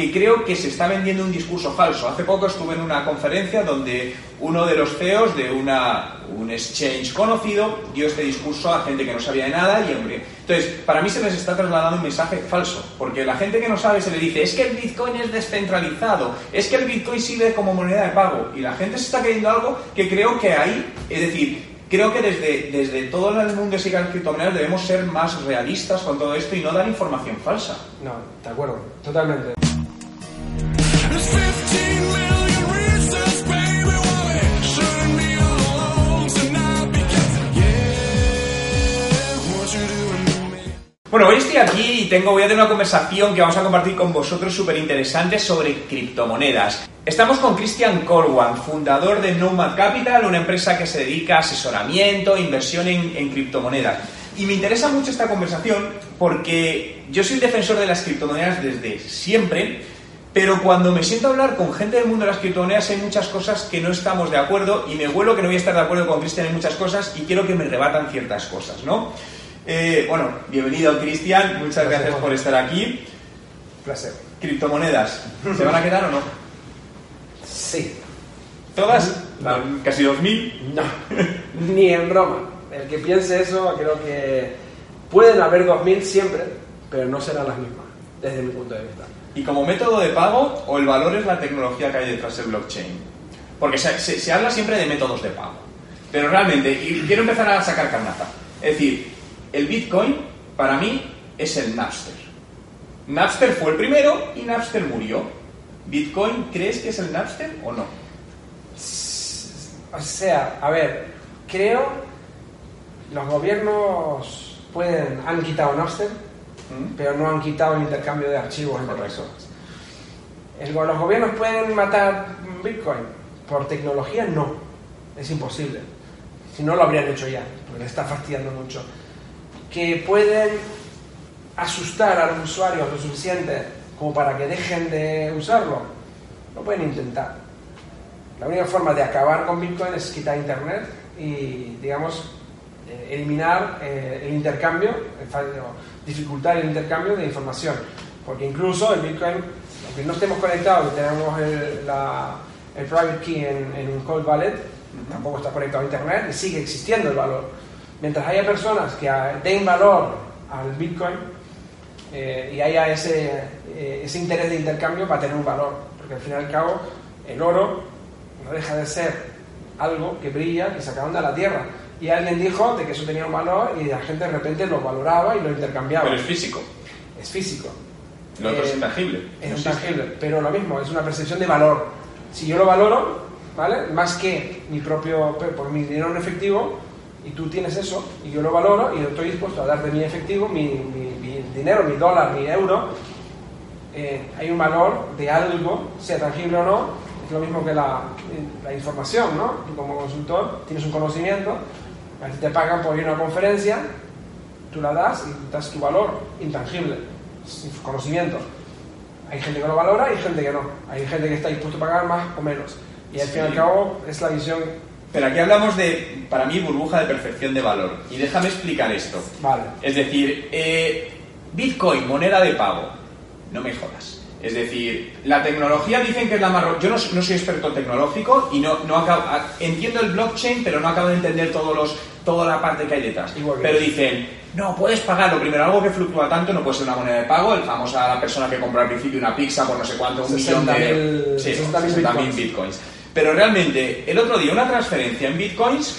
que creo que se está vendiendo un discurso falso. Hace poco estuve en una conferencia donde uno de los CEOs de una, un exchange conocido dio este discurso a gente que no sabía de nada y hombre. Entonces, para mí se les está trasladando un mensaje falso, porque la gente que no sabe se le dice, es que el Bitcoin es descentralizado, es que el Bitcoin sirve como moneda de pago, y la gente se está creyendo algo que creo que ahí, es decir, creo que desde, desde todo el mundo de las criptomonedas debemos ser más realistas con todo esto y no dar información falsa. No, de acuerdo, totalmente. Bueno, hoy estoy aquí y tengo, voy a tener una conversación que vamos a compartir con vosotros súper interesante sobre criptomonedas. Estamos con Christian Corwan, fundador de Nomad Capital, una empresa que se dedica a asesoramiento e inversión en, en criptomonedas. Y me interesa mucho esta conversación porque yo soy defensor de las criptomonedas desde siempre, pero cuando me siento a hablar con gente del mundo de las criptomonedas hay muchas cosas que no estamos de acuerdo y me vuelo que no voy a estar de acuerdo con Cristian en muchas cosas y quiero que me rebatan ciertas cosas, ¿no? Eh, bueno, bienvenido Cristian, muchas gracias, por estar aquí. Placer. Criptomonedas, ¿se van a quedar o no? Sí. ¿Todas? No. ¿Casi 2.000? No, ni en Roma. El que piense eso, creo que pueden haber 2.000 siempre, pero no serán las mismas, desde mi punto de vista. ¿Y como método de pago o el valor es la tecnología que hay detrás del blockchain? Porque se, habla siempre de métodos de pago. Pero realmente, y quiero empezar a sacar carnaza. Es decir, el Bitcoin para mí es el Napster. Napster fue el primero y Napster murió. ¿Bitcoin crees que es el Napster o no? O sea, a ver, creo los gobiernos pueden han quitado Napster, ¿Mm? pero no han quitado el intercambio de archivos entre personas. El- los gobiernos pueden matar Bitcoin por tecnología, no, es imposible. Si no lo habrían hecho ya, porque les está fastidiando mucho. Que pueden asustar a los usuarios lo suficiente como para que dejen de usarlo, lo pueden intentar. La única forma de acabar con Bitcoin es quitar Internet y, digamos, eh, eliminar eh, el intercambio, el dificultar el intercambio de información. Porque incluso el Bitcoin, aunque no estemos conectados y tenemos el, la- el private key en, en un cold wallet, tampoco está conectado a Internet y sigue existiendo el valor. Mientras haya personas que ah, den valor al Bitcoin eh, y haya ese, eh, ese interés de intercambio, va a tener un valor. Porque al fin y al cabo, el oro no deja de ser algo que brilla, que sacaron de la tierra. Y alguien dijo de que eso tenía un valor y la gente de repente lo valoraba y lo intercambiaba. Pero es físico. Es físico. Lo otro es Eh, intangible. Es No intangible, pero lo mismo, es una percepción de valor. Si yo lo valoro, ¿vale? Más que mi propio, por mi dinero en efectivo, y tú tienes eso, y yo lo valoro, y yo estoy dispuesto a darte mi efectivo, mi, mi- mi dinero, mi dólar, mi euro, eh, hay un valor de algo, sea tangible o no, es lo mismo que la, la información, ¿no? Tú como consultor tienes un conocimiento, a ti te pagan por ir a una conferencia, tú la das y das tu valor intangible, conocimiento. Hay gente que lo valora y gente que no. Hay gente que está dispuesto a pagar más o menos. Y al fin y al Sí. cabo es la visión. Pero aquí hablamos de, para mí, burbuja de percepción de valor. Y déjame explicar esto. Vale. Es decir, eh, Bitcoin, moneda de pago. No me jodas. Es decir, la tecnología dicen que es la más... Yo no, no soy experto tecnológico y no, no acabo- entiendo el blockchain, pero no acabo de entender todos los, toda la parte que hay detrás. Pero dicen, no, puedes pagarlo. Primero, algo que fluctúa tanto no puede ser una moneda de pago. El famoso la persona que compró al principio una pizza por no sé cuánto, un millón de... 60.000 Sí, 60.000 60.000 bitcoins. bitcoins. Pero realmente, el otro día una transferencia en bitcoins,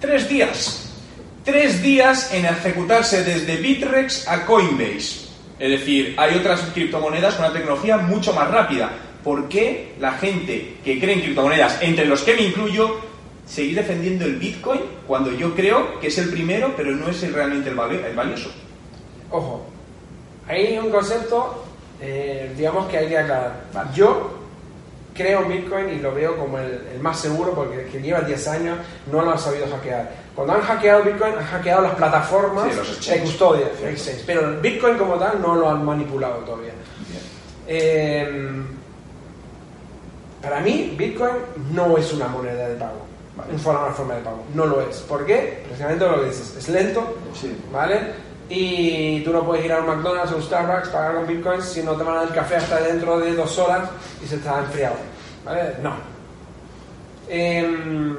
tres días. Tres días en ejecutarse desde Bitrex a Coinbase. Es decir, hay otras criptomonedas con una tecnología mucho más rápida. ¿Por qué la gente que cree en criptomonedas, entre los que me incluyo, seguir defendiendo el Bitcoin cuando yo creo que es el primero, pero no es el- realmente el, vali- el valioso? Ojo, hay un concepto, eh, digamos que hay que aclarar. Yo creo en Bitcoin y lo veo como el, el más seguro porque que lleva 10 años no lo han sabido hackear. Cuando han hackeado Bitcoin, han hackeado las plataformas Sí, de custodia, pero el Bitcoin como tal no lo han manipulado todavía. Eh, para mí, Bitcoin no es una moneda de pago. Forma, una forma de pago. No lo es. ¿Por qué? Precisamente lo que dices. Es lento, Sí. ¿vale? y tú no puedes ir a un McDonald's o un Starbucks, pagar con bitcoins si no te van a dar el café hasta dentro de dos horas y se está enfriado. ¿Vale? No. Em,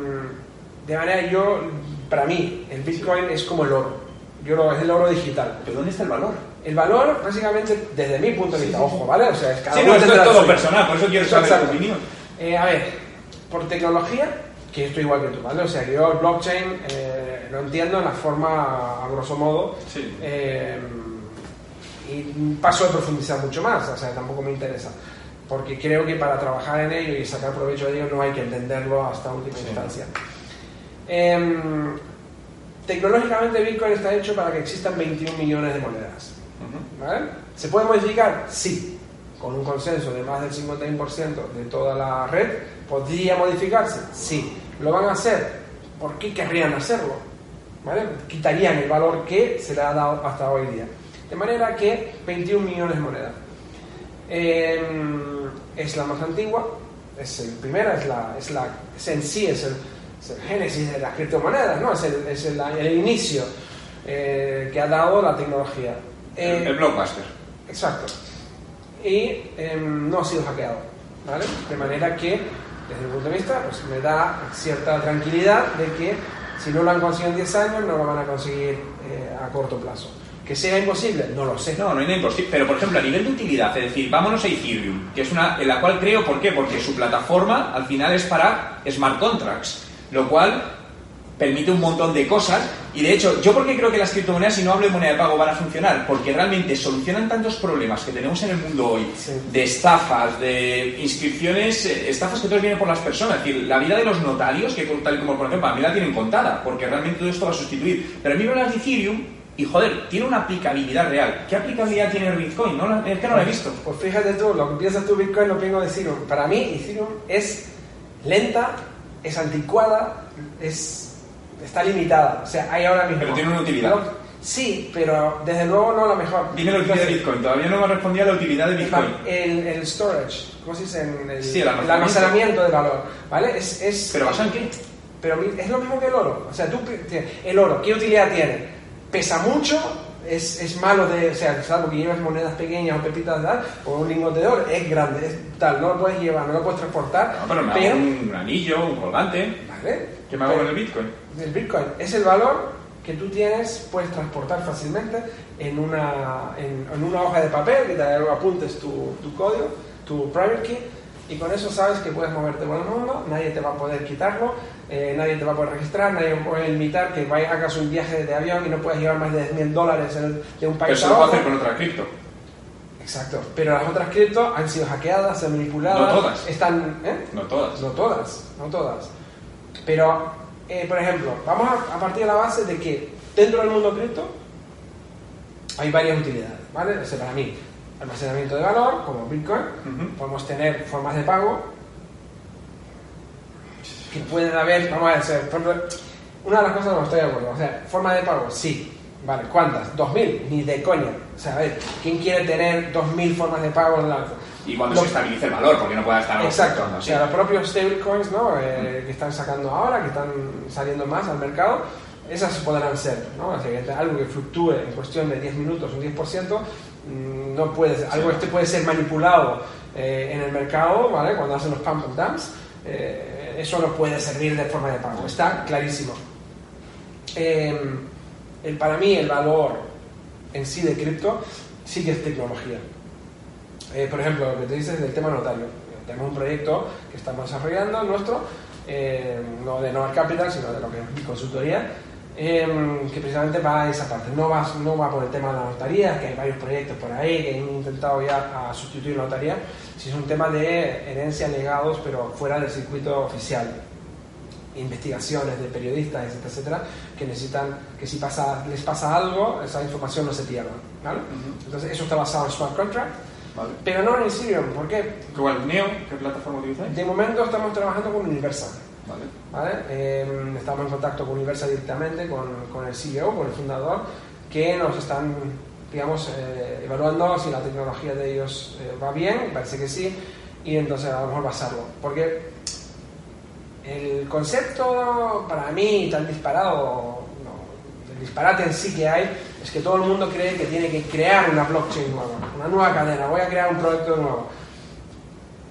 de manera yo, para mí, el bitcoin es como el oro. Yo lo, es el oro digital. ¿Pero dónde está el valor? El valor, básicamente, desde mi punto de vista, ojo, ¿vale? O sea, es cada Sí, uno no, esto es todo personal, por eso quiero saber tu opinión. Eh, a ver, por tecnología, que estoy igual que tú, ¿vale? O sea, que yo el blockchain eh, lo entiendo en la forma, a grosso modo, Sí. eh, y paso a profundizar mucho más, o sea, tampoco me interesa. Porque creo que para trabajar en ello y sacar provecho de ello no hay que entenderlo hasta última Sí. instancia. Em, tecnológicamente Bitcoin está hecho para que existan 21 millones de monedas. ¿Vale? ¿Se puede modificar? Sí. Con un consenso de más del 51% de toda la red, ¿podría modificarse? Sí. ¿Lo van a hacer? ¿Por qué querrían hacerlo? ¿Vale? Quitarían el valor que se le ha dado hasta hoy día. De manera que 21 millones de monedas. Eh, es la más antigua, es el primera, es, la, es, la, es en sí, es el, es el génesis de las criptomonedas, ¿no? es el, es el, el inicio eh, que ha dado la tecnología. Eh, El, el blockbuster. Exacto. Y em, no ha sido hackeado, ¿vale? De manera que, desde mi punto de vista, pues me da cierta tranquilidad de que si no lo han conseguido en 10 años, no lo van a conseguir eh, a corto plazo. ¿Que sea imposible? No lo sé. No, no nada imposible. Pero, por ejemplo, a nivel de utilidad, es decir, vámonos a Ethereum, que es una en la cual creo, ¿por qué? Porque su plataforma al final es para smart contracts, lo cual permite un montón de cosas. Y de hecho, ¿yo por qué creo que las criptomonedas, si no hablo de moneda de pago, van a funcionar? Porque realmente solucionan tantos problemas que tenemos en el mundo hoy, Sí. de estafas, de inscripciones, eh, estafas que todos vienen por las personas. Es decir, la vida de los notarios, que tal y como por ejemplo, a mí la tienen contada, porque realmente todo esto va a sustituir. Pero a mí me hablas de Ethereum y joder, tiene una aplicabilidad real. ¿Qué aplicabilidad tiene el Bitcoin? No, es que no la he visto. Pues fíjate tú, lo que piensas tú Bitcoin lo pienso de Ethereum. Para mí Ethereum es lenta, es anticuada, es, está limitada. O sea, hay ahora mismo... Pero tiene una utilidad. Sí, pero desde luego no la mejor. Dime la utilidad de Bitcoin. Todavía no me ha respondido a la utilidad de Bitcoin. El, el storage, ¿cómo se dice? En el, Sí, el almacenamiento. almacenamiento de valor, ¿vale? Es, es, ¿Pero basado en qué? pero es lo mismo que el oro. O sea, tú, el oro, ¿qué utilidad tiene? Pesa mucho, es, es malo de, o sea, salvo que lleves monedas pequeñas o pepitas de tal, o un lingote de oro, es grande, es tal, no lo puedes llevar, no lo puedes transportar, No, pero me hago un anillo, un colgante. ¿vale? ¿Qué me hago Pero- con el Bitcoin? El Bitcoin es el valor que tú tienes, puedes transportar fácilmente en una, en, en una hoja de papel, que te apuntes tu, tu código, tu private key, y con eso sabes que puedes moverte por el mundo, nadie te va a poder quitarlo, eh, nadie te va a poder registrar, nadie puede limitar que vayas hagas un viaje de avión y no puedes llevar más de 10 mil dólares de un país eso a lo otro. hacer con otra cripto. Exacto, pero las otras cripto han sido hackeadas, han manipulado, No todas. están... ¿eh? No todas. No todas, no todas. Pero, eh, por ejemplo, vamos a, a partir de la base de que dentro del mundo cripto hay varias utilidades, ¿vale? O sea, para mí, almacenamiento de valor, como Bitcoin, podemos tener formas de pago que pueden haber, vamos a ejemplo, una de las cosas no estoy de acuerdo, o sea, forma de pago, sí, vale, ¿cuántas? ¿2.000? Ni de coña. O sea, a ver, ¿quién quiere tener 2.000 formas de pago en la... Y cuando Lo- se estabilice el valor, porque no pueda estar Exacto, o sea, los propios stablecoins ¿no? Eh, que están sacando ahora, que están saliendo más al mercado, esas podrán ser, ¿no? O sea, que algo que fluctúe en cuestión de 10 minutos, un 10%, mm, no puede ser, algo este puede ser manipulado eh, en el mercado, ¿vale? Cuando hacen los pump and dumps, eh, eso no puede servir de forma de pago, está clarísimo. Eh, el, para mí el valor en sí de cripto sí que es tecnología. Eh, por ejemplo, lo que te dices del tema notario. Tenemos un proyecto que estamos desarrollando nuestro, eh, no de Nova Capital, sino de lo que es mi consultoría, eh, que precisamente va a esa parte. No va, no va por el tema de la notaría, que hay varios proyectos por ahí que han intentado ya a sustituir la notaría, sino es un tema de herencia, legados, pero fuera del circuito oficial investigaciones de periodistas, etcétera, etcétera, que necesitan que si pasa, les pasa algo, esa información no se pierda. ¿vale? Ujú. Entonces, eso está basado en smart contract, Vale. pero no en Ethereum. ¿Por qué? ¿Cuál? ¿Neo? ¿Qué plataforma utilizáis? De momento estamos trabajando con Universal. Vale. ¿vale? Eh, estamos en contacto con Universal directamente, con, con el CEO, con el fundador, que nos están, digamos, eh, evaluando si la tecnología de ellos eh, va bien, parece que sí, y entonces a lo mejor basarlo. Porque el concepto, para mí, tan disparado, no, el disparate en sí que hay, es que todo el mundo cree que tiene que crear una blockchain nueva, una nueva cadena, voy a crear un proyecto nuevo.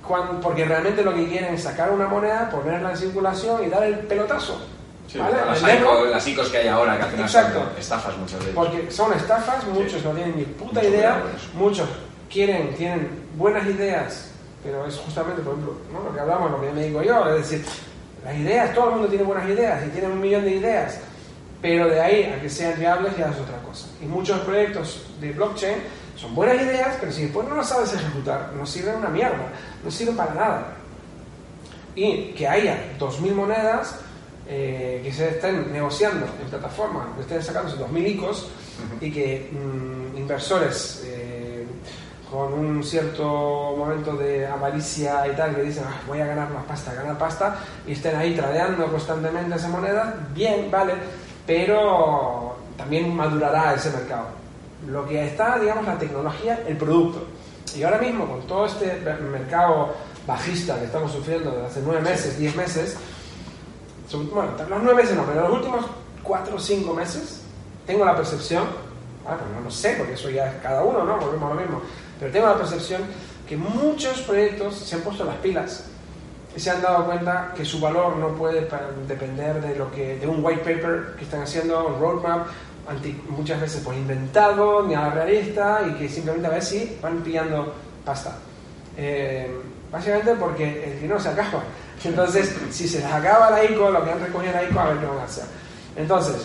Cuando, porque realmente lo que quieren es sacar una moneda, ponerla en circulación y dar el pelotazo. Sí, ¿vale? las, ICO, las ICOs que hay ahora, que al final Exacto. son estafas muchas ellas. porque son estafas, muchos no tienen ni puta Mucho idea, muchos quieren, tienen buenas ideas, pero es justamente, por ejemplo, ¿no? lo que hablamos, lo que me digo yo, es decir, las ideas, todo el mundo tiene buenas ideas y tiene un millón de ideas, pero de ahí a que sean viables ya es otra cosa. Y muchos proyectos de blockchain son buenas ideas, pero si después no las sabes ejecutar, no sirven una mierda, no sirven para nada. Y que haya 2.000 monedas eh, que se estén negociando en plataformas, que estén sacándose 2.000 ICOs y que mm, inversores eh, con un cierto momento de avaricia y tal, que dicen "Ah, voy a ganar más pasta, ganar pasta, y estén ahí tradeando constantemente esa moneda, bien, vale, pero también madurará ese mercado. Lo que está, digamos, la tecnología, el producto. Y ahora mismo, con todo este mercado bajista que estamos sufriendo desde hace nueve meses, diez meses, son- bueno, los nueve meses no, pero los últimos cuatro o cinco meses, tengo la percepción, ah, no lo sé, porque eso ya es cada uno, ¿no? Volvemos a lo mismo, pero tengo la percepción que muchos proyectos se han puesto las pilas se han dado cuenta que su valor no puede depender de lo que de un white paper que están haciendo, un roadmap, muchas veces pues inventado, ni a la realista, y que simplemente a ver si van pillando pasta. Eh, básicamente porque el dinero se acaba. Entonces, si se les acaba la ICO, lo que han recogido la ICO, a ver qué van a hacer. Entonces,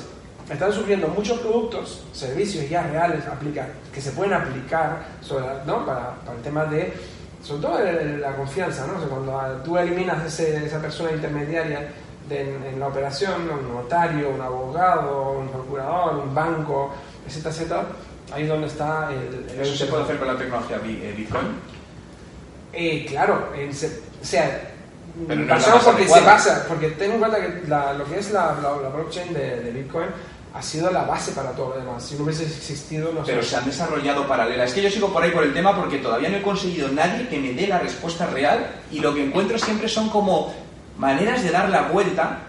están surgiendo muchos productos, servicios ya reales aplica- que se pueden aplicar sobre, ¿no? para, para el tema de, sobre todo la confianza, ¿no? O sea, cuando tú eliminas ese- esa persona intermediaria de- en, en la operación, un notario, un abogado, un procurador, un banco, etcétera, etcétera, ahí es donde está el... el- ¿Eso se puede hacer con la tecnología eh, Bitcoin? Eh, claro, en se- o sea, Pero no más porque se adecuada. basa, porque ten en cuenta que la- lo que es la, la- la blockchain de, de Bitcoin ha sido la base para todo lo demás. Si no hubiese existido, no sé. Pero se han desarrollado paralelas. Es que yo sigo por ahí por el tema porque todavía no he conseguido nadie que me dé la respuesta real y lo que encuentro siempre son como maneras de dar la vuelta.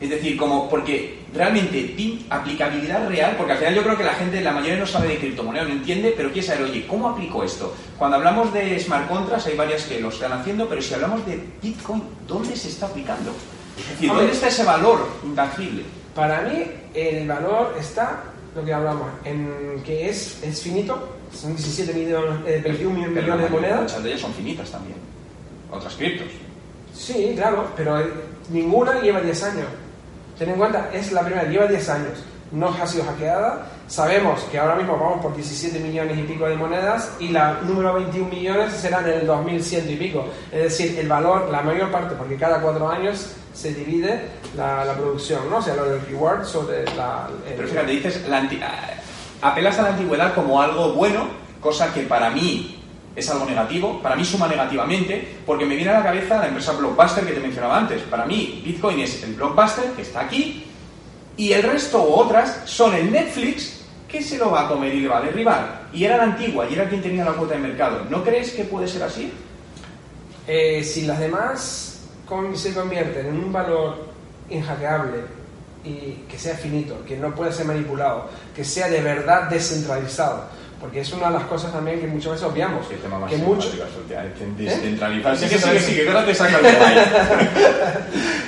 Es decir, como porque realmente aplicabilidad real, porque al final yo creo que la gente, la mayoría no sabe de criptomonedas, no entiende, pero quiere saber, oye, ¿cómo aplico esto? Cuando hablamos de smart contracts hay varias que lo están haciendo, pero si hablamos de Bitcoin, ¿dónde se está aplicando? Es decir. ¿dónde está ese valor intangible? Para mí, el valor está, lo que hablamos, en que es, es finito, son 17 millones, eh, 21 Pero millones la de monedas. Muchas de ellas son finitas también. Otras criptos. Sí, claro, pero ninguna lleva 10 años. Ten en cuenta, es la primera, lleva 10 años. No ha sido hackeada. Sabemos que ahora mismo vamos por 17 millones y pico de monedas y la número 21 millones será en el 2100 y pico. Es decir, el valor, la mayor parte, porque cada cuatro años se divide la, la producción, ¿no? O sea, lo del reward sobre la... el- Pero fíjate, dices, la anti- apelas a la antigüedad como algo bueno, cosa que para mí es algo negativo, para mí suma negativamente, porque me viene a la cabeza la empresa Blockbuster que te mencionaba antes. Para mí, Bitcoin es el Blockbuster que está aquí, y el resto u otras son el Netflix que se lo va a comer y le va a derribar. Y era la antigua, y era quien tenía la cuota de mercado. ¿No crees que puede ser así? Eh, si las demás se convierten en un valor inhackeable y que sea finito, que no pueda ser manipulado, que sea de verdad descentralizado, porque es una de las cosas también que muchas veces obviamos, Qué tema más que mucho, ¿Eh? Sí, que sí, sí, que te saca el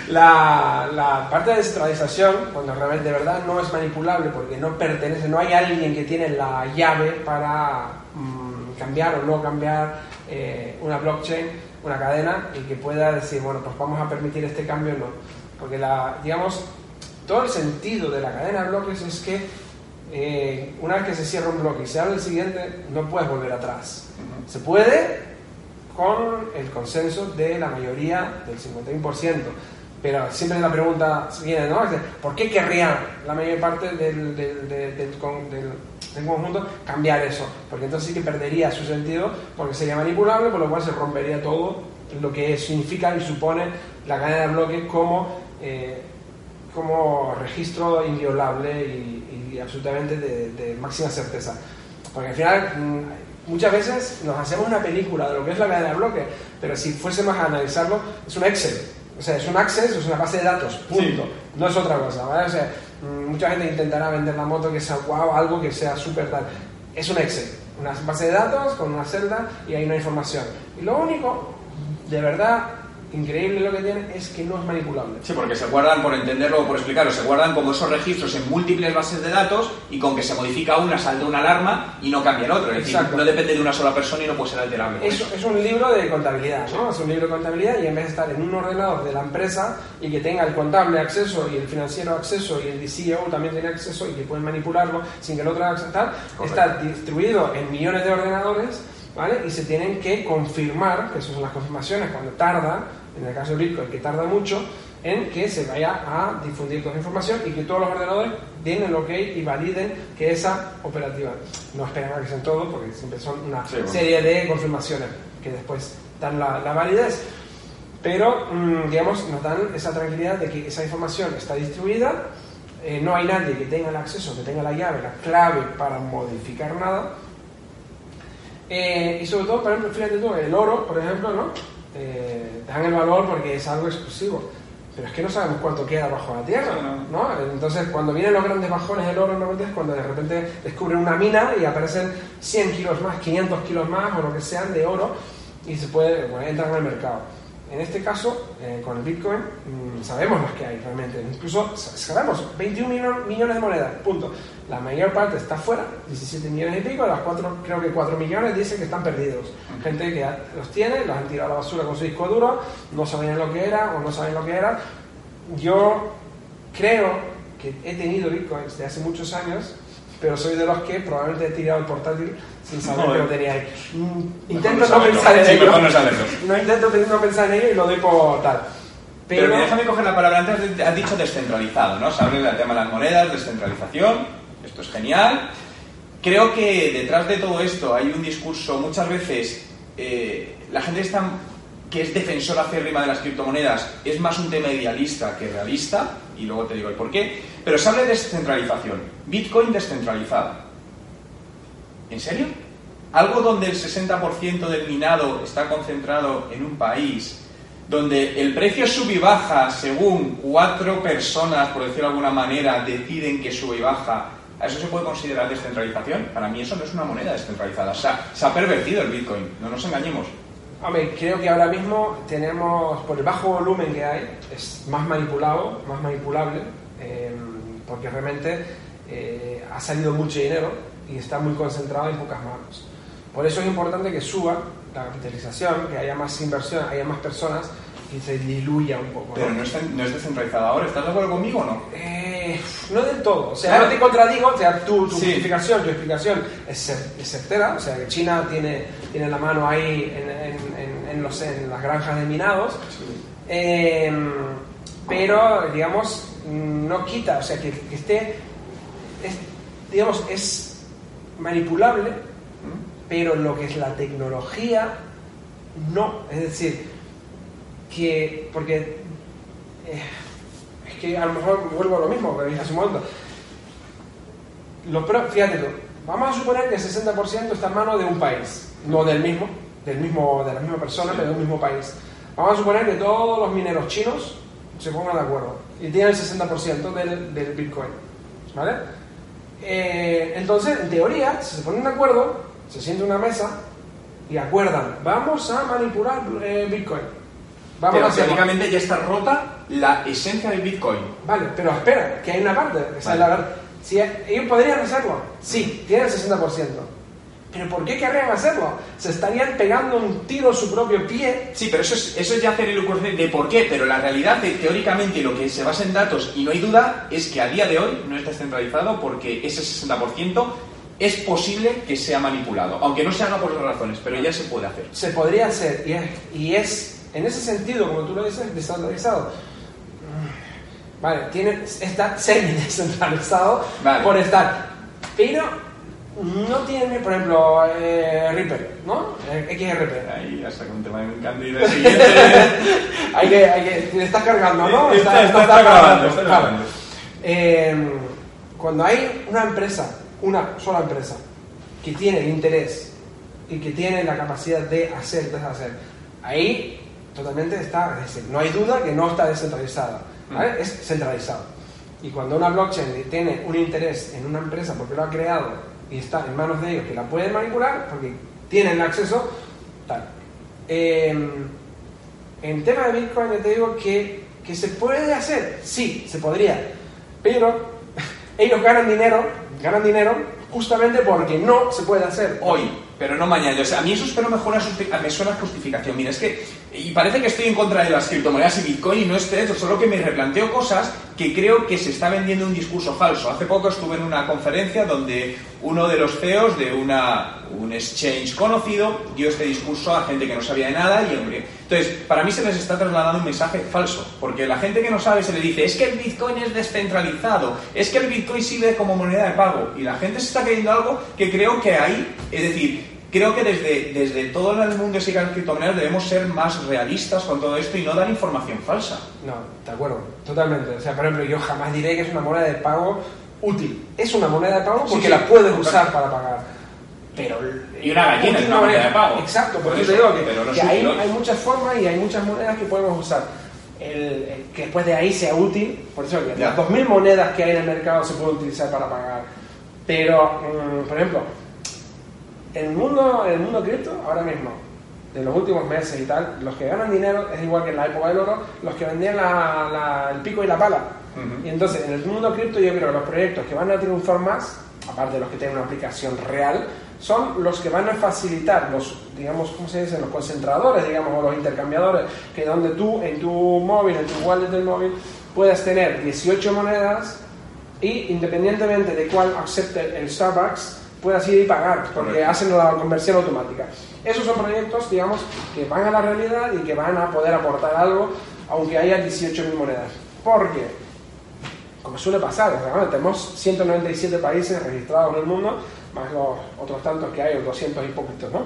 la, la parte de descentralización, cuando realmente de verdad no es manipulable porque no pertenece, no hay alguien que tiene la llave para mm, cambiar o no cambiar eh, una blockchain, una cadena, y que pueda decir, bueno, pues vamos a permitir este cambio o no. Porque, la, digamos, todo el sentido de la cadena de bloques es que eh, una vez que se cierra un bloque y se abre el siguiente, no puedes volver atrás. Se puede con el consenso de la mayoría del 51%. Pero siempre la pregunta viene, ¿no? ¿Por qué querría la mayor parte del, del, del- del conjunto cambiar eso? Porque entonces sí que perdería su sentido, porque sería manipulable, por lo cual se rompería todo lo que significa y supone la cadena de bloques como, eh, como registro inviolable y, y absolutamente de, de máxima certeza. Porque al final, mm, muchas veces nos hacemos una película de lo que es la cadena de bloques, pero si fuésemos a analizarlo, es un Excel. O sea, es un access, es una base de datos, punto. No es otra cosa, ¿vale? O sea, mm, mucha gente intentará vender la moto que sea wow, algo que sea súper tal. Es un Excel, una base de datos con una celda y ahí no hay información. Y lo único, de verdad, increíble lo que tiene es que no es manipulable. Sí, porque se guardan, por entenderlo o por explicarlo, se guardan como esos registros en múltiples bases de datos y con que se modifica una salta una alarma y no cambia el otro. Es decir, no depende de una sola persona y no puede ser alterable. Eso, es un libro de contabilidad, ¿no? Es un libro de contabilidad y en vez de estar en un ordenador de la empresa y que tenga el contable acceso y el financiero acceso y el CEO también tiene acceso y que pueden manipularlo sin que el otro haga tal, está distribuido en millones de ordenadores ¿vale? Y se tienen que confirmar, que son las confirmaciones cuando tarda, en el caso de Bitcoin, que tarda mucho, en que se vaya a difundir toda la información y que todos los ordenadores den el ok y validen que esa operativa. No esperan a que sean todos, porque siempre son una serie de confirmaciones que después dan la, validez. Pero, mm, digamos, nos dan esa tranquilidad de que esa información está distribuida, eh, no hay nadie que tenga el acceso, que tenga la llave, la clave para modificar nada, eh, y sobre todo, por ejemplo, fíjate tú, el oro, por ejemplo, ¿no? Eh, dan el valor porque es algo exclusivo. Pero es que no sabemos cuánto queda bajo la tierra, ¿no? Entonces, cuando vienen los grandes bajones del oro, normalmente es cuando de repente descubren una mina y aparecen 100 kilos más, 500 kilos más o lo que sean de oro y se puede, bueno, entrar en el mercado. En este caso, eh, con el Bitcoin, mm, sabemos lo que hay realmente. Incluso sabemos 21 millones de monedas, punto. La mayor parte está fuera, 17 millones y pico, las cuatro, creo que 4 millones dicen que están perdidos. Gente que los tiene, los han tirado a la basura con su disco duro, no sabían lo que era o no saben lo que era. Yo creo que he tenido Bitcoin desde hace muchos años, pero soy de los que probablemente he tirado el portátil sin saber que lo tenía ahí. Mm, intento no, pensar en ello. No, intento no pensar en ello y lo doy por tal. Pero, déjame coger la palabra antes, has dicho descentralizado, ¿no? Se habla del tema de las monedas, descentralización, esto es genial. Creo que detrás de todo esto hay un discurso, muchas veces eh, la gente está, que es defensora acérrima de las criptomonedas es más un tema idealista que realista, y luego te digo el por qué, pero se habla de descentralización, Bitcoin descentralizada. ¿En serio? Algo donde el 60% del minado está concentrado en un país, donde el precio sube y baja según cuatro personas, por decirlo de alguna manera, deciden que sube y baja, ¿a eso se puede considerar descentralización? Para mí eso no es una moneda descentralizada. O sea, se ha pervertido el Bitcoin, no nos engañemos. Hombre, creo que ahora mismo tenemos, por el bajo volumen que hay, es más manipulado, más manipulable, eh, porque realmente eh, ha salido mucho dinero y está muy concentrado en pocas manos. Por eso es importante que suba la capitalización, que haya más inversión, haya más personas y se diluya un poco. Pero no, es descentralizado ahora, ¿estás de acuerdo conmigo o no? Eh, no del todo, o sea, no te contradigo, o sea, tu, tu justificación, tu explicación es, es, certera, o sea, que China tiene, tiene la mano ahí en, en, en, los, en las granjas de minados, em, pero, digamos, no quita, o sea, que, que esté, digamos, es manipulable, pero lo que es la tecnología, no. Es decir, que, porque eh, es que a lo mejor vuelvo a lo mismo que dije hace un momento. fíjate tú, vamos a suponer que el 60% está en manos de un país, no del mismo, del mismo, de la misma persona, pero de un mismo país. Vamos a suponer que todos los mineros chinos se pongan de acuerdo y tienen el 60% del, del Bitcoin. ¿Vale? Eh, entonces, en teoría, si se ponen de acuerdo, se siente una mesa y acuerdan, vamos a manipular eh, Bitcoin. Vamos pero teóricamente ya está rota la esencia del Bitcoin. Vale, pero espera, que hay una parte. si ellos podrían hacerlo, sí, tienen el 60%. Pero ¿por qué querrían hacerlo? Se estarían pegando un tiro en su propio pie. Sí, pero eso es, eso es ya hacer el de por qué, pero la realidad, teóricamente, lo que se basa en datos, y no hay duda, es que a día de hoy no está descentralizado porque ese 60% es posible que sea manipulado, aunque no se haga por otras razones, pero ya se puede hacer. Se podría hacer, y es, y es en ese sentido, como tú lo dices, descentralizado. Vale, tiene, está semi-descentralizado por estar. Pero no tiene, por ejemplo, eh, Reaper, ¿no? Eh, XRP. Ahí hasta con un tema de Candy hay que, hay que, está cargando, ¿no? Está, está, grabando, está grabando. Eh, cuando hay una empresa, una sola empresa, que tiene el interés y que tiene la capacidad de hacer, deshacer, ahí totalmente está, es decir, no hay duda que no está descentralizada, ¿vale? Es centralizado. Y cuando una blockchain tiene un interés en una empresa porque lo ha creado y está en manos de ellos que la pueden manipular, porque tienen acceso, tal. Eh, en tema de Bitcoin, yo te digo que, que se puede hacer, sí, se podría, pero ellos ganan dinero, ganan dinero justamente porque no se puede hacer hoy, pero no mañana. O sea, a mí eso espero mejor me suena justificación. Mira, es que, y parece que estoy en contra de las criptomonedas y Bitcoin y no es eso, solo que me replanteo cosas que creo que se está vendiendo un discurso falso. Hace poco estuve en una conferencia donde uno de los CEOs de una, un exchange conocido dio este discurso a gente que no sabía de nada y hombre. Entonces, para mí se les está trasladando un mensaje falso, porque la gente que no sabe se le dice, es que el Bitcoin es descentralizado, es que el Bitcoin sirve como moneda de pago, y la gente se está creyendo algo que creo que ahí, es decir, creo que desde, desde todo el mundo de las criptomonedas debemos ser más realistas con todo esto y no dar información falsa. No, de acuerdo, totalmente. O sea, por ejemplo, yo jamás diré que es una moneda de pago útil. Es una moneda de pago porque la puedes usar para pagar. Pero y una gallina es una moneda de pago. Exacto, por, eso te digo que, hay, hay, muchas formas y hay muchas monedas que podemos usar. El, que después de ahí sea útil, por eso que las 2.000 monedas que hay en el mercado se pueden utilizar para pagar. Pero, mm, por ejemplo, en el mundo, en el mundo cripto, ahora mismo, de los últimos meses y tal, los que ganan dinero es igual que en la época del oro, los que vendían el pico y la pala. Y entonces, en el mundo cripto, yo creo que los proyectos que van a triunfar más, aparte de los que tienen una aplicación real, son los que van a facilitar los, digamos, ¿cómo se dice? Los concentradores, digamos, o los intercambiadores, que donde tú, en tu móvil, en tu wallet del móvil, puedas tener 18 monedas y independientemente de cuál acepte el Starbucks, puedas ir y pagar, porque hacen la conversión automática. Esos son proyectos, digamos, que van a la realidad y que van a poder aportar algo, aunque haya 18.000 monedas. Porque, como suele pasar, tenemos 197 países registrados en el mundo, más los otros tantos que hay, los 200 y poquitos, ¿no?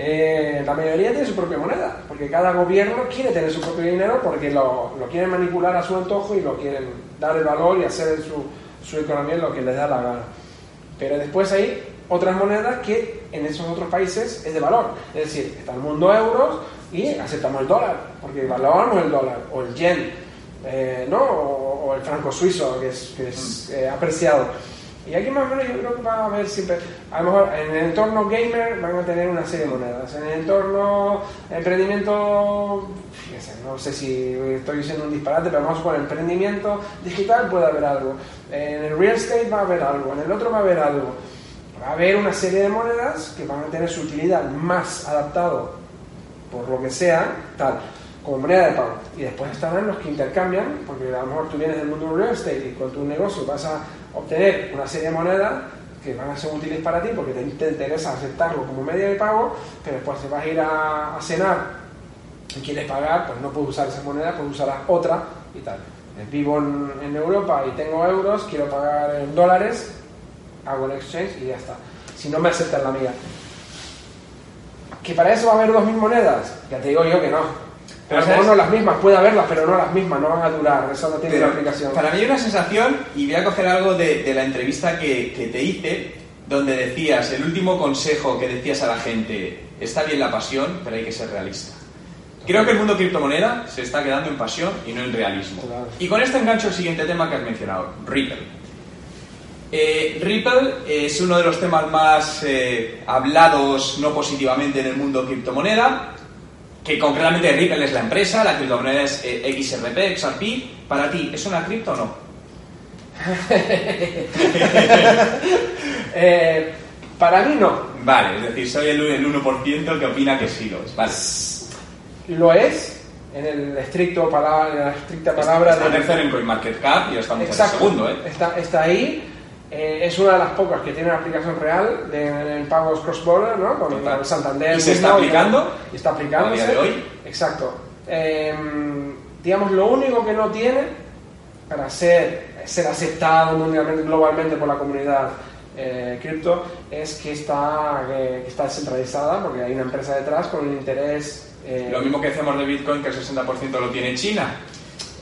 Eh, la mayoría tiene su propia moneda, porque cada gobierno quiere tener su propio dinero porque lo, lo quieren manipular a su antojo y lo quieren dar el valor y hacer su, su economía lo que les da la gana. Pero después hay otras monedas que en esos otros países es de valor. Es decir, está el mundo euros y aceptamos el dólar, porque valoramos el dólar, o el yen, eh, ¿no? O, el franco suizo, que es, que es eh, apreciado. Y aquí más o menos yo creo que va a haber siempre, a lo mejor en el entorno gamer van a tener una serie de monedas, en el entorno emprendimiento, no sé si estoy diciendo un disparate, pero vamos con emprendimiento digital puede haber algo, en el real estate va a haber algo, en el otro va a haber algo. Va a haber una serie de monedas que van a tener su utilidad más adaptado por lo que sea, tal, como moneda de pago. Y después estarán los que intercambian, porque a lo mejor tú vienes del mundo real estate y con tu negocio vas a obtener una serie de monedas que van a ser útiles para ti porque te, interesa aceptarlo como medio de pago, pero después te vas a ir a, cenar y quieres pagar, pues no puedes usar esa moneda, puedes usar otra y tal. Vivo en, en Europa y tengo euros, quiero pagar en dólares, hago el exchange y ya está. Si no me aceptan la mía. ¿Que para eso va a haber 2.000 monedas? Ya te digo yo que no. Pero a no las mismas, puede haberlas, pero no las mismas, no van a durar, eso no tiene la aplicación. Para mí hay una sensación, y voy a coger algo de, la entrevista que, que, te hice, donde decías, el último consejo que decías a la gente, está bien la pasión, pero hay que ser realista. Creo que el mundo criptomoneda se está quedando en pasión y no en realismo. Y con esto engancho el siguiente tema que has mencionado, Ripple. Eh, Ripple es uno de los temas más eh, hablados no positivamente en el mundo criptomoneda que concretamente Ripple es la empresa, la criptomoneda es eh, XRP, XRP. Para ti, ¿es una cripto o no? Para mí no. Vale, es decir, soy el, 1% que opina que sí lo es. Vale. Lo es, en el estricto palabra, en la estricta palabra está, está tercero en CoinMarketCap y estamos en el segundo, ¿eh? Está, está ahí eh, es una de las pocas que tiene una aplicación real de, pagos cross-border, ¿no? Con el Santander. ¿Y se está aplicando? Y está aplicando. día de hoy? Exacto. Em, digamos, lo único que no tiene para ser, ser aceptado mundialmente, globalmente por la comunidad eh, cripto es que está, que está descentralizada porque hay una empresa detrás con un interés... Eh, lo mismo que hacemos de Bitcoin, que el 60% lo tiene China.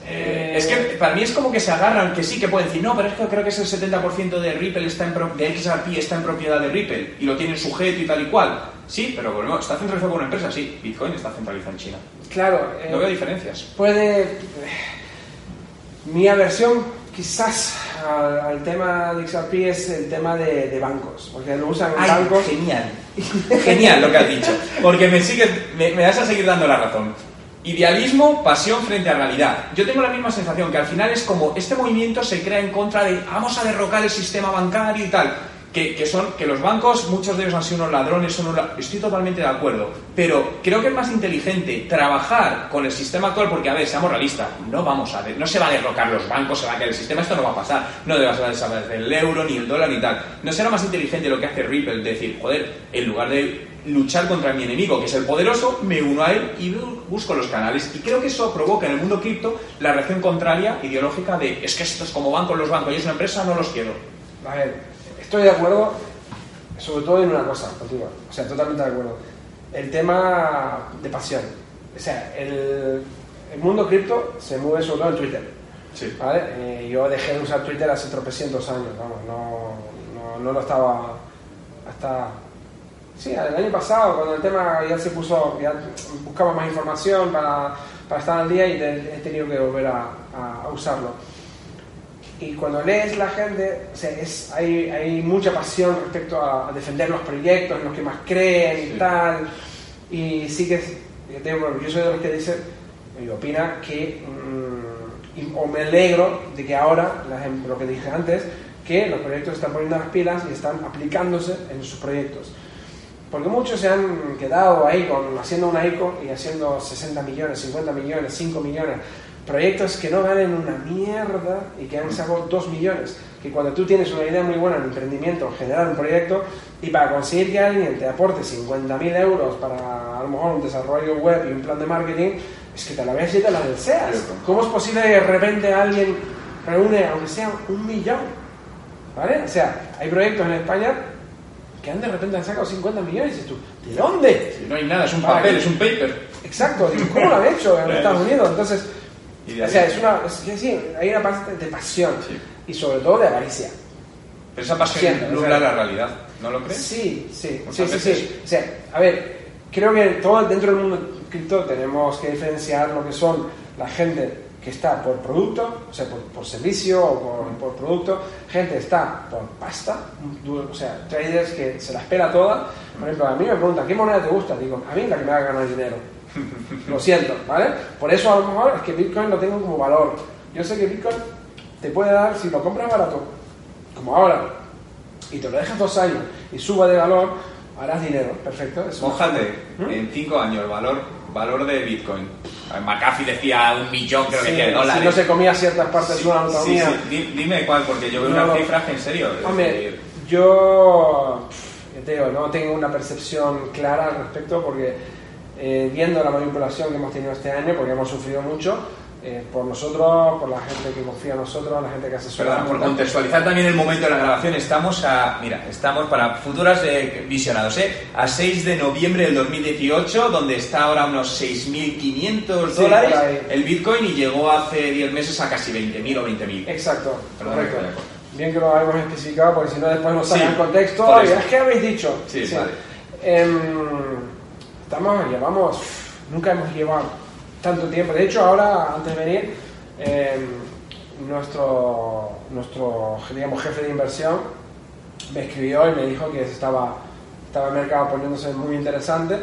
Eh, es que para mí es como que se agarran, que sí, que pueden decir, no, pero es que creo que es el 70% de Ripple está en de XRP está en propiedad de Ripple y lo tiene sujeto y tal y cual. Sí, pero volvemos, ¿está centralizado por una empresa? Sí, Bitcoin está centralizado en China. Claro. no veo diferencias. Puede... Mi aversión quizás al, tema de XRP es el tema de, bancos, porque lo usan en bancos. Genial, genial lo que has dicho, porque me, sigues, me, me vas a seguir dando la razón. Idealismo, pasión frente a realidad. Yo tengo la misma sensación que al final es como este movimiento se crea en contra de vamos a derrocar el sistema bancario y tal que, son que los bancos, muchos de ellos han sido unos ladrones, son estoy totalmente de acuerdo, pero creo que es más inteligente trabajar con el sistema actual porque, a ver, seamos realistas, no vamos a no se va a derrocar los bancos, se va a caer el sistema, esto no va a pasar, no va a desaparecer el euro, ni el dólar, ni tal. No será más inteligente lo que hace Ripple, decir, joder, en lugar de luchar contra mi enemigo, que es el poderoso, me uno a él y busco los canales. Y creo que eso provoca en el mundo cripto la reacción contraria, ideológica, de es que esto es como van con los bancos y es una empresa, no los quiero. Ver, Estoy de acuerdo, sobre todo en una cosa contigo, o sea, totalmente de acuerdo. El tema de pasión. O sea, el, mundo cripto se mueve sobre todo en Twitter. Sí. ¿vale? Eh, yo dejé de usar Twitter hace tropecientos años, vamos, no, no, lo estaba hasta Sí, el año pasado, cuando el tema ya se puso, ya buscaba más información para, para estar al día y he tenido que volver a, a, usarlo y cuando lees la gente, o sea, es, hay, hay, mucha pasión respecto a, defender los proyectos, los que más creen y tal. Y sí que, yo soy de los que dice, y opina que, mm, o me alegro de que ahora, lo que dije antes, que los proyectos están poniendo las pilas y están aplicándose en sus proyectos. Porque muchos se han quedado ahí con, haciendo una ICO y haciendo 60 millones, 50 millones, 5 millones proyectos que no valen una mierda y que han sacado 2 millones. Que cuando tú tienes una idea muy buena en emprendimiento, generar un proyecto y para conseguir que alguien te aporte 50.000 euros para a lo mejor un desarrollo web y un plan de marketing, es que te la veas y te la deseas. ¿Cómo es posible que de repente alguien reúne, aunque sea un millón? ¿Vale? O sea, hay proyectos en España que han de repente han sacado 50 millones y dices tú, ¿de dónde? no hay nada, es un papel, es un paper. Exacto, ¿cómo lo han hecho en Estados Unidos? Entonces, o sea, es una, sí, hay una parte de pasión y sobre todo de avaricia. Pero esa pasión nubla la realidad, ¿no lo crees? Sí, sí, sí, sí, sí, O sea, a ver, creo que todo dentro del mundo cripto tenemos que diferenciar lo que son la gente que está por producto, o sea, por, servicio o por, por, producto, gente está por pasta, o sea, traders que se la espera toda. Por ejemplo, a mí me preguntan, ¿qué moneda te gusta? Digo, a mí la que me haga ganar dinero. Lo siento, ¿vale? Por eso a lo mejor es que Bitcoin lo tengo como valor. Yo sé que Bitcoin te puede dar, si lo compras barato, como ahora, y te lo dejas dos años y suba de valor, harás dinero, perfecto. Mójate, ¿Mm? en cinco años el valor, valor de Bitcoin. McAfee decía un millón, creo que de dólares. Si no se comía ciertas partes de una autonomía. Sí, Dime cuál, porque yo veo una cifra en serio. Hombre, yo, te no tengo una percepción clara al respecto porque eh, viendo la manipulación que hemos tenido este año, porque hemos sufrido mucho, eh, por nosotros, por la gente que confía en nosotros, la gente que asesora. por contextualizar también el momento de la grabación, estamos a, mira, estamos para futuras eh, visionados, ¿eh? A 6 de noviembre del 2018, donde está ahora unos 6.500 dólares el Bitcoin y llegó hace 10 meses a casi 20.000 o 20.000. Exacto, correcto. Bien que lo hayamos especificado, porque si no después nos sale en contexto. es que habéis dicho. Sí, vale. Em, estamos, llevamos, nunca hemos llevado tanto tiempo. De hecho, ahora, antes de venir, em, nuestro, nuestro digamos, jefe de inversión me escribió y me dijo que estaba, estaba el mercado poniéndose muy interesante.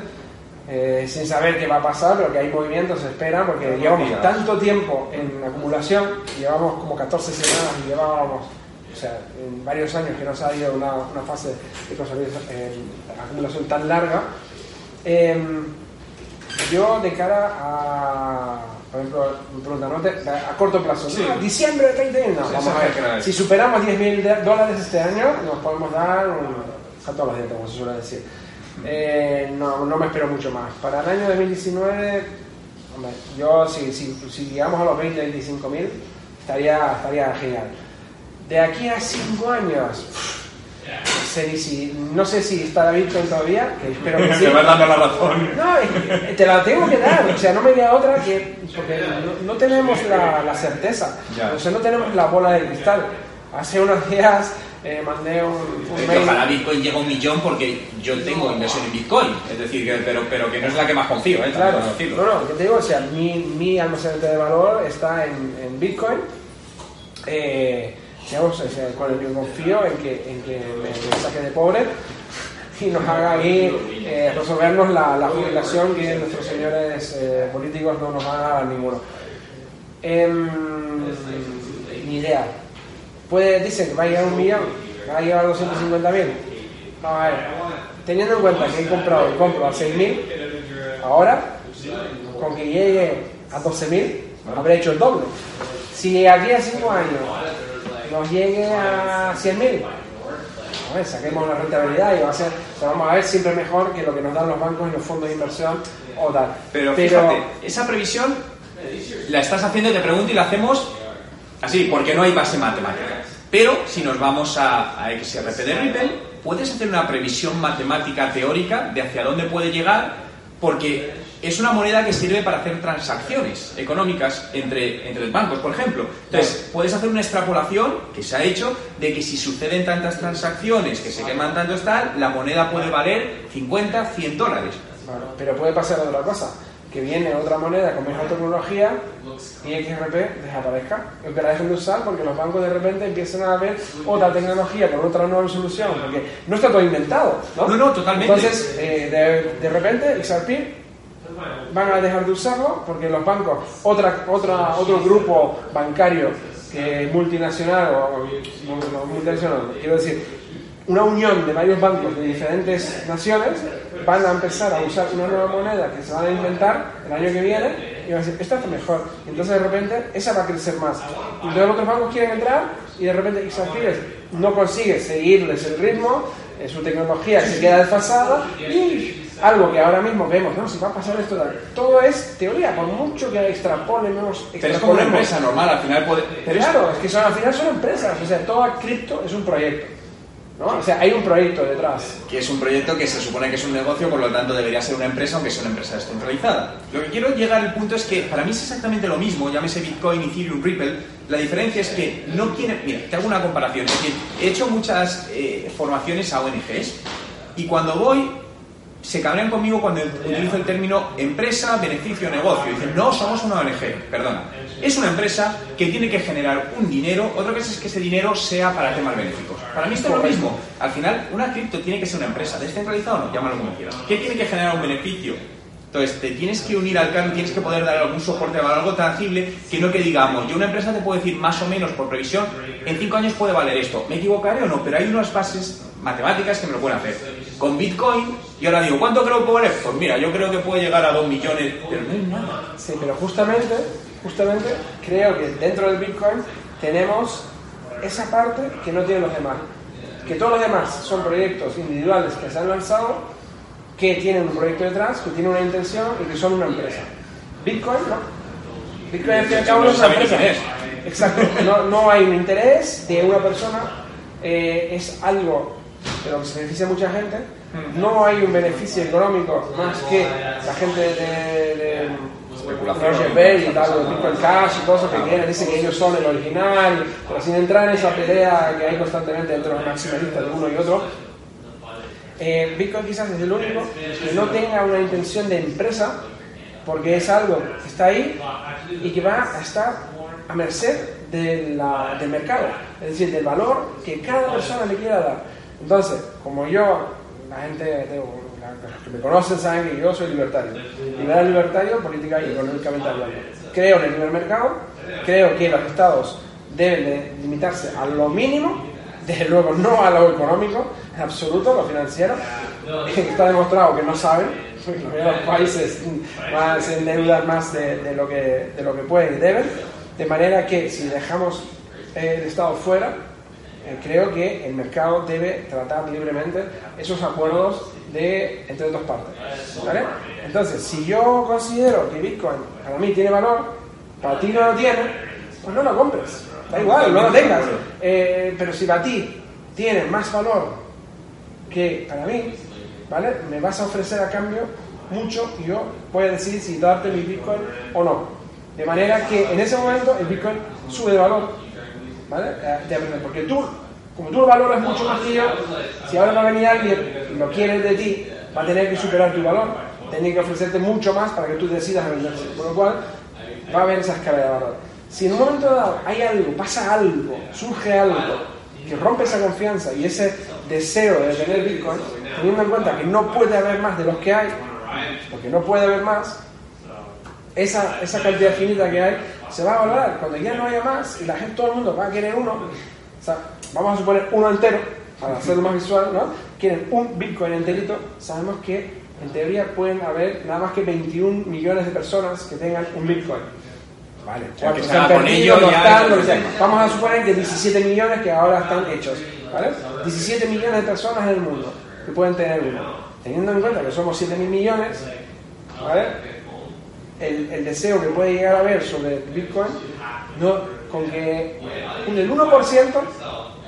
Eh, sin saber qué va a pasar, pero que hay movimientos, se espera, porque llevamos tanto tiempo en acumulación, llevamos como 14 semanas y llevábamos, o sea, en varios años que no se ha ido una, una fase de acumulación tan larga, Em, yo de cara a, por ejemplo, a corto plazo, diciembre de 20 vamos a ver, si superamos 10 mil dólares este año, nos podemos dar un a los dientes, como se suele decir. Eh, no, no me espero mucho más. Para el año 2019, hombre, yo si, si, si llegamos a los 20, 25 mil, estaría, estaría genial. De aquí a 5 años, no sé si está Bitcoin todavía, que espero que sí. Me vas dando la razón. No, te la tengo que dar, o sea, no me queda otra que. Porque no, tenemos la, certeza, o sea, no tenemos la bola de cristal. Hace unos días eh, mandé un, un mail. ojalá Bitcoin llegue a un millón porque yo tengo inversión en Bitcoin. Es decir, que, pero, pero que no es la que más confío, ¿eh? Claro, no, no, que te digo, o sea, mi, mi almacenamiento de valor está en, en Bitcoin. Eh, digamos, sea, con el que confío en que, en que me, me saque de pobre y nos haga ahí eh, resolvernos la, la jubilación que nuestros señores eh, políticos no nos dar ninguno. Em, ni idea. Puede, dicen que va a llegar un millón, va a llegar a 250 mil. A ver, teniendo en cuenta que he comprado y compro a 6 mil, ahora, con que llegue a 12 mil, habré hecho el doble. Si aquí a 5 años nos llegue a 100 mil, a ver, saquemos la rentabilidad y va a ser, o sea, vamos a ver siempre mejor que lo que nos dan los bancos y los fondos de inversión o tal. Pero fíjate, esa previsión la estás haciendo, te pregunto, y la hacemos así, porque no hay base matemática. Pero si nos vamos a, a XRP de Ripple, puedes hacer una previsión matemática teórica de hacia dónde puede llegar, porque es una moneda que sirve para hacer transacciones económicas entre, entre bancos, por ejemplo. Entonces, puedes hacer una extrapolación que se ha hecho de que si suceden tantas transacciones, que se queman tantos tal, la moneda puede valer 50, 100 dólares. Pero puede pasar otra cosa, que viene otra moneda con mejor tecnología y XRP desaparezca, o que la dejen de usar porque los bancos de repente empiezan a ver otra tecnología con otra nueva solución, porque no está todo inventado, ¿no? No, no, totalmente. Entonces, eh, de, de repente, XRP van a dejar de usarlo porque los bancos, otra, otra, otro grupo bancario que multinacional o no, multinacional, quiero decir, una unión de varios bancos de diferentes naciones van a empezar a usar una nueva moneda que se van a inventar el año que viene y van a decir, esta es mejor. Y entonces de repente esa va a crecer más. Y entonces otros bancos quieren entrar y de repente XRP no consigue seguirles el ritmo, eh, su tecnología se queda desfasada y algo que ahora mismo vemos, ¿no? Si va a pasar esto, todo es teoría, por mucho que extrapolemos. Pero es como una empresa normal, al final puede... Pero Claro, es que son, al final son empresas, o sea, toda cripto es un proyecto, ¿no? O sea, hay un proyecto detrás. que es un proyecto que se supone que es un negocio, por lo tanto debería ser una empresa, aunque sea una empresa descentralizada. Lo que quiero llegar al punto es que para mí es exactamente lo mismo, llámese Bitcoin, Ethereum, Ripple. La diferencia es que no quieren. Mira, te hago una comparación. Es decir, he hecho muchas eh, formaciones a ONGs y cuando voy se cabrean conmigo cuando utilizo el término empresa, beneficio, negocio. Dicen, no, somos una ONG. Perdona. Es una empresa que tiene que generar un dinero, otra cosa es que ese dinero sea para temas benéficos. Para mí esto es lo mismo. Al final, una cripto tiene que ser una empresa, descentralizada o no, llámalo como quieras. ¿Qué tiene que generar un beneficio? Entonces, te tienes que unir al carro, tienes que poder dar algún soporte a algo tangible que no que digamos, yo una empresa te puedo decir más o menos por previsión, en cinco años puede valer esto. ¿Me equivocaré o no? Pero hay unas bases matemáticas que me lo pueden hacer. Con Bitcoin, y ahora digo, ¿cuánto creo que puede valer? Pues mira, yo creo que puede llegar a dos millones, pero no hay nada. Sí, pero justamente, justamente creo que dentro del Bitcoin tenemos esa parte que no tienen los demás. Que todos los demás son proyectos individuales que se han lanzado, que tienen un proyecto detrás, que tienen una intención y que son una empresa. Bitcoin no. Bitcoin al fin y al cabo No es una empresa. Exacto. No, no hay un interés de una persona. eh, es algo de lo que se beneficia a mucha gente. No hay un beneficio económico más que la gente de, de Especulación. Ver y tal, de Bitcoin Cash y eso que quieren, dicen que ellos son el original, pero sin entrar en esa pelea que hay constantemente entre los maximalistas de uno y otro. Eh, Bitcoin quizás es el único que no tenga una intención de empresa, porque es algo que está ahí y que va a estar a merced de la- del mercado, es decir, del valor que cada persona le quiera dar. Entonces, como yo, la gente, la- los que me conocen saben que yo soy libertario. Liberal libertario, política y económicamente hablando. Creo en el libre mercado, creo que los estados deben de limitarse a lo mínimo, desde luego no a lo económico, en absoluto, lo financiero, está demostrado que no saben, los países se endeudan más de, de lo que, de lo que pueden y deben, de manera que si dejamos el Estado fuera, eh, creo que el mercado debe tratar libremente esos acuerdos de entre dos partes. Entonces, si yo considero que Bitcoin para mí tiene valor, para ti no lo tiene, pues no lo compres. Da igual, no lo tengas. Eh, pero si para ti tiene más valor que para mí, ¿vale? Me vas a ofrecer a cambio mucho y yo voy a decidir si darte mi Bitcoin o no. De manera que en ese momento el Bitcoin sube de valor, ¿vale? Eh, Porque tú como tú lo valoras mucho más que yo, si ahora va a venir alguien y lo quiere de ti, va a tener que superar tu valor, tiene que ofrecerte mucho más para que tú decidas venderse. Por lo cual, va a haber esa escala de valor. Si en un momento dado hay algo, pasa algo, surge algo que rompe esa confianza y ese deseo de tener Bitcoin, teniendo en cuenta que no puede haber más de los que hay, porque no puede haber más, esa, esa cantidad finita que hay se va a valorar. Cuando ya no haya más y la gente, todo el mundo va a querer uno, o sea, vamos a suponer uno entero, para hacerlo más visual, ¿no? Quieren un Bitcoin enterito, sabemos que en teoría pueden haber nada más que 21 millones de personas que tengan un Bitcoin. Vale, que están con ello no ya están, es lo otro que sea. tema. Vamos a suponer que 17 millones que ahora están hechos. ¿vale? 17 millones de personas en el mundo que pueden tener uno. Teniendo en cuenta que somos 7 mil millones, ¿vale? el, el deseo que puede llegar a haber sobre Bitcoin, no, con que el 1%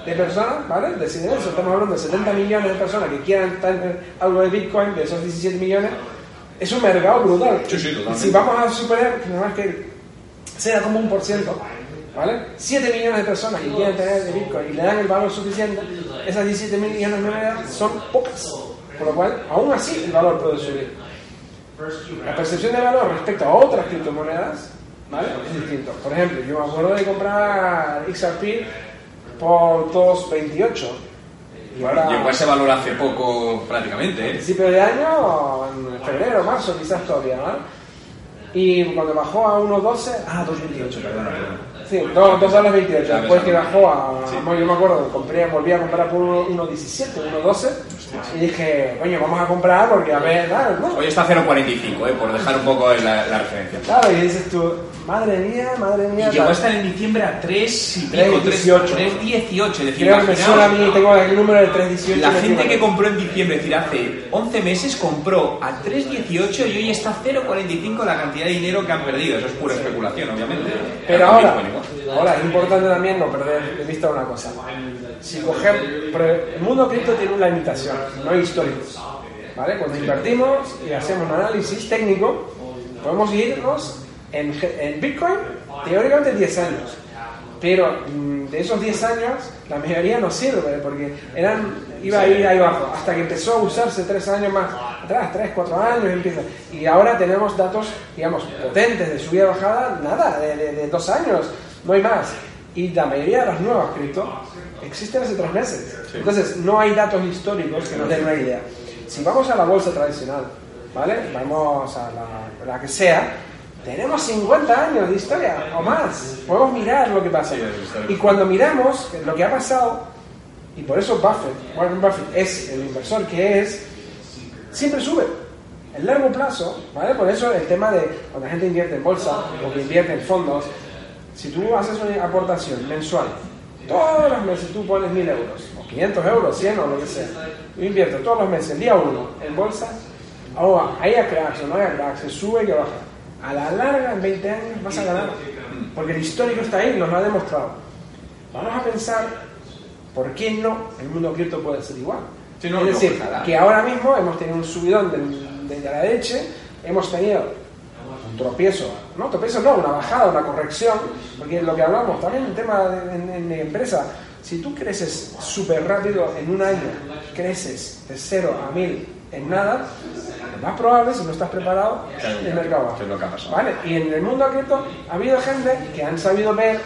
de personas, ¿vale? Deciden eso, estamos hablando de 70 millones de personas que quieran tener algo de Bitcoin, de esos 17 millones, es un mercado brutal. Sí, sí, totalmente. Si vamos a suponer que nada más que sea como un por ciento, ¿vale? 7 millones de personas que quieren tener de Bitcoin y le dan el valor suficiente, esas 17 millones de monedas son pocas. Por lo cual, aún así, el valor puede subir. La percepción de valor respecto a otras criptomonedas ¿vale? es distinto. Por ejemplo, yo me acuerdo de comprar XRP por 2.28. Y ahora, Llegó a ese valor hace poco prácticamente, ¿eh? principio de año, en febrero, marzo, quizás todavía, ¿no? Y cuando bajó a 1.12, Ah, 228, perdona, perdona. sí, 2 dólares 28. Ya Después que bajó a, Sí. yo me acuerdo, compré, volví a comprar por 1.17, 1.12. Y dije, coño, vamos a comprar porque a ver, ¿no? Hoy está 0.45, ¿eh? Por dejar un poco la, la referencia. Claro, y dices tú, madre mía, madre Y mía. llegó a estar en diciembre a 3 y pico, 3.18. 3.18. Es decir, Creo que me imaginaos, suena a mí, tengo el número del 318. La gente que compró en diciembre, es decir, hace 11 meses, compró a 3.18 y hoy está 0.45 la cantidad de dinero que han perdido. Eso es pura especulación, obviamente. Pero ahora. Ahora, es importante también no perder de vista una cosa. Si cogemos, el mundo cripto tiene una limitación, no hay históricos. ¿Vale? Cuando invertimos y hacemos un análisis técnico, podemos irnos en, en Bitcoin teóricamente 10 años. Pero mm, de esos 10 años, la mayoría no sirve, porque eran, iba a ir ahí abajo, hasta que empezó a usarse 3 años más atrás, 3, 4 años, empieza. Y ahora tenemos datos, digamos, potentes de subida y bajada, nada, de 2 años, no hay más. Y la mayoría de las nuevas cripto existen hace 3 meses. Sí. Entonces, no hay datos históricos que nos den una idea. Si vamos a la bolsa tradicional, ¿vale? Vamos a la, la que sea, tenemos 50 años de historia o más. Podemos mirar lo que pasa. Y cuando miramos lo que ha pasado, y por eso Buffett, Warren Buffett es el inversor que es, siempre sube. En largo plazo, ¿vale? Por eso el tema de cuando la gente invierte en bolsa o que invierte en fondos, si tú haces una aportación mensual, todos los meses tú pones 1000 euros, o 500 euros, 100 o lo que sea, tú inviertes todos los meses, día 1, en bolsa, ahora haya cracks o no haya cracks, se sube y baja. A la larga, en 20 años, vas a ganar. Porque el histórico está ahí, nos lo ha demostrado. Vamos a pensar, ¿por qué no el mundo cripto puede ser igual? Sí, no, es no, decir, ojalá. que ahora mismo hemos tenido un subidón del- de, la leche, hemos tenido un tropiezo, no tropiezo, no, una bajada, una corrección, porque lo que hablamos también el tema de, en, en mi empresa, si tú creces súper rápido en un año, creces de 0 a 1000 en nada, lo más probable, si no estás preparado, el mercado baja. ¿Vale? Y en el mundo cripto ha habido gente que han sabido ver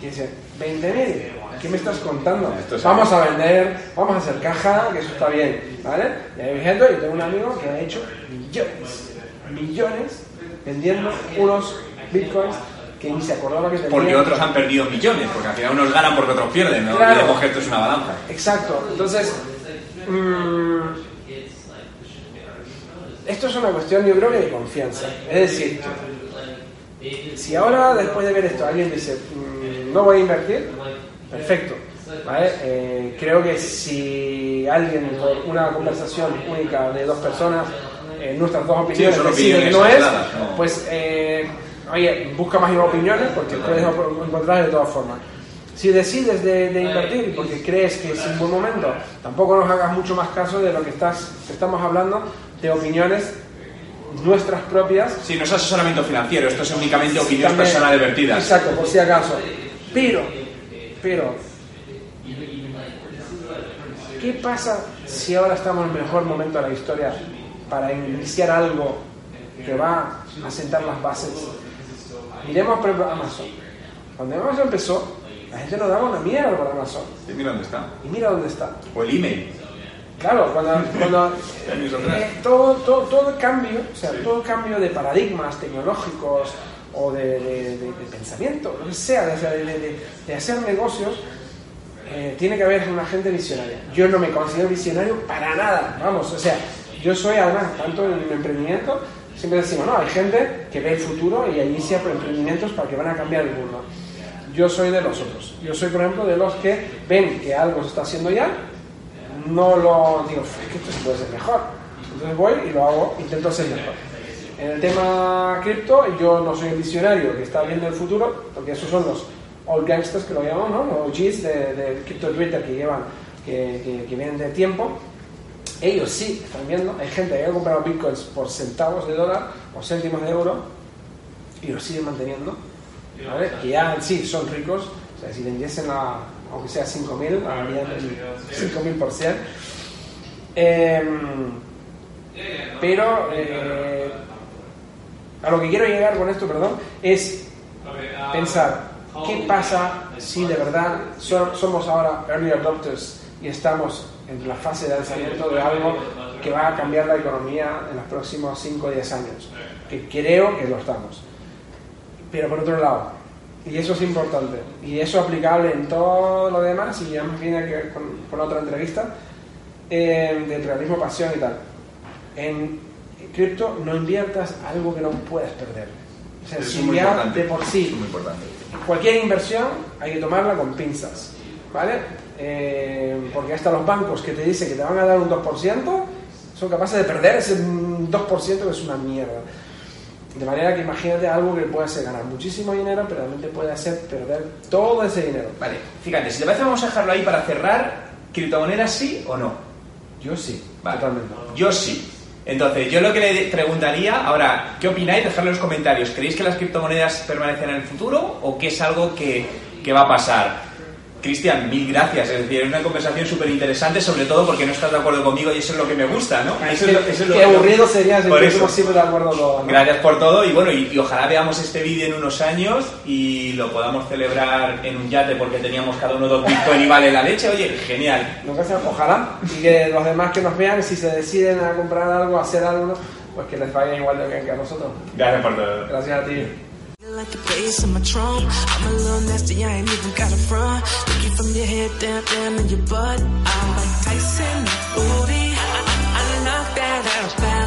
que dice, 20.000, ¿qué me estás contando? Vamos a vender, vamos a hacer caja, que eso está bien, ¿vale? Y hay gente, yo tengo un amigo que ha hecho millones, millones vendiendo unos bitcoins que ni se acordaba que. Porque otros han perdido millones, porque al final unos ganan porque otros pierden, ¿no? Claro. Que esto es una balanza. Exacto, entonces, mm, esto es una cuestión yo creo que de confianza. Es decir, si ahora después de ver esto alguien dice, mm, no voy a invertir, perfecto. ¿vale? Eh, creo que si alguien por una conversación única de dos personas, eh, nuestras dos opiniones, que opiniones no es, no. pues eh, oye, busca más opiniones porque puedes encontrar de todas formas. Si decides de, de invertir porque crees que es un buen momento, tampoco nos hagas mucho más caso de lo que estás, estamos hablando de opiniones nuestras propias Sí, no es asesoramiento financiero, esto es únicamente opiniones también- personales vertidas. Exacto, por si acaso. Pero, pero, ¿qué pasa si ahora estamos en el mejor momento de la historia para iniciar algo que va a sentar las bases? Miremos, por ejemplo, Amazon. Cuando Amazon empezó, la gente no daba una mierda por Amazon. Y mira dónde está. Y mira dónde está. O el email. Claro, cuando, cuando eh, todo, todo, todo cambio, o sea, todo cambio de paradigmas tecnológicos o de, de- de- de pensamiento, lo que sea, de, de- de- de hacer negocios, eh, tiene que haber una gente visionaria. Yo no me considero visionario para nada, vamos, o sea, yo soy además, tanto en el emprendimiento, siempre decimos, no, hay gente que ve el futuro y inicia emprendimientos para que van a cambiar el mundo. Yo soy de los otros. Yo soy, por ejemplo, de los que ven que algo se está haciendo ya, no lo digo, es que esto se puede ser mejor. Entonces voy y lo hago, intento ser mejor. En el tema cripto, yo no soy el visionario que está viendo el futuro, porque esos son los old gangsters que lo llaman, ¿no? Los OGs de, de crypto Twitter que llevan, que, que, que vienen de tiempo. Ellos sí están viendo, hay gente que ha comprado bitcoins por centavos de dólar o céntimos de euro y lo siguen manteniendo, ¿vale? Que ya en sí son ricos, o sea, si vendiesen a, aunque sea 5.000, harían el 5.000%. Em, pero eh, a lo que quiero llegar con esto, perdón, es pensar qué pasa si de verdad so- somos ahora early adopters y estamos en la fase de lanzamiento de algo que va a cambiar la economía en los próximos 5 o 10 años, que creo que lo estamos. Pero por otro lado, y eso es importante, y eso aplicable en todo lo demás, y ya me viene aquí con, con otra entrevista, eh, de realismo, pasión y tal. En cripto no inviertas algo que no puedes perder. O sea, si de por sí es muy importante. cualquier inversión hay que tomarla con pinzas, ¿vale? Eh, porque hasta los bancos que te dicen que te van a dar un 2% son capaces de perder ese mm, 2% que es una mierda. De manera que imagínate algo que puede hacer ganar muchísimo dinero, pero realmente puede hacer perder todo ese dinero. Vale, fíjate, si te parece vamos a dejarlo ahí para cerrar. ¿Criptomonedas sí o no? Yo sí, Vale. totalmente. Yo sí. Entonces, yo lo que le preguntaría, ahora, ¿qué opináis? Dejadlo en los comentarios. ¿Creéis que las criptomonedas permanecen en el futuro o que es algo que, que va a pasar? Cristian, mil gracias. Es decir, es una conversación súper interesante, sobre todo porque no estás de acuerdo conmigo y eso es lo que me gusta, ¿no? Eso es lo- eso es lo- Qué aburrido sería si estuviésemos siempre de acuerdo todos. ¿no? Gracias por todo y bueno, y, y ojalá veamos este vídeo en unos años y lo podamos celebrar en un yate porque teníamos cada uno dos bitcoin y vale la leche. Oye, genial. Ojalá. Y que los demás que nos vean, si se deciden a comprar algo, a hacer algo, pues que les vaya igual de bien que a nosotros. Gracias por todo. Gracias a ti. Like the bass in my trunk. I'm a little nasty, I ain't even got a front. Look you from your head down, down to your butt. I'm like Tyson, booty. I, I, I knock that out fast.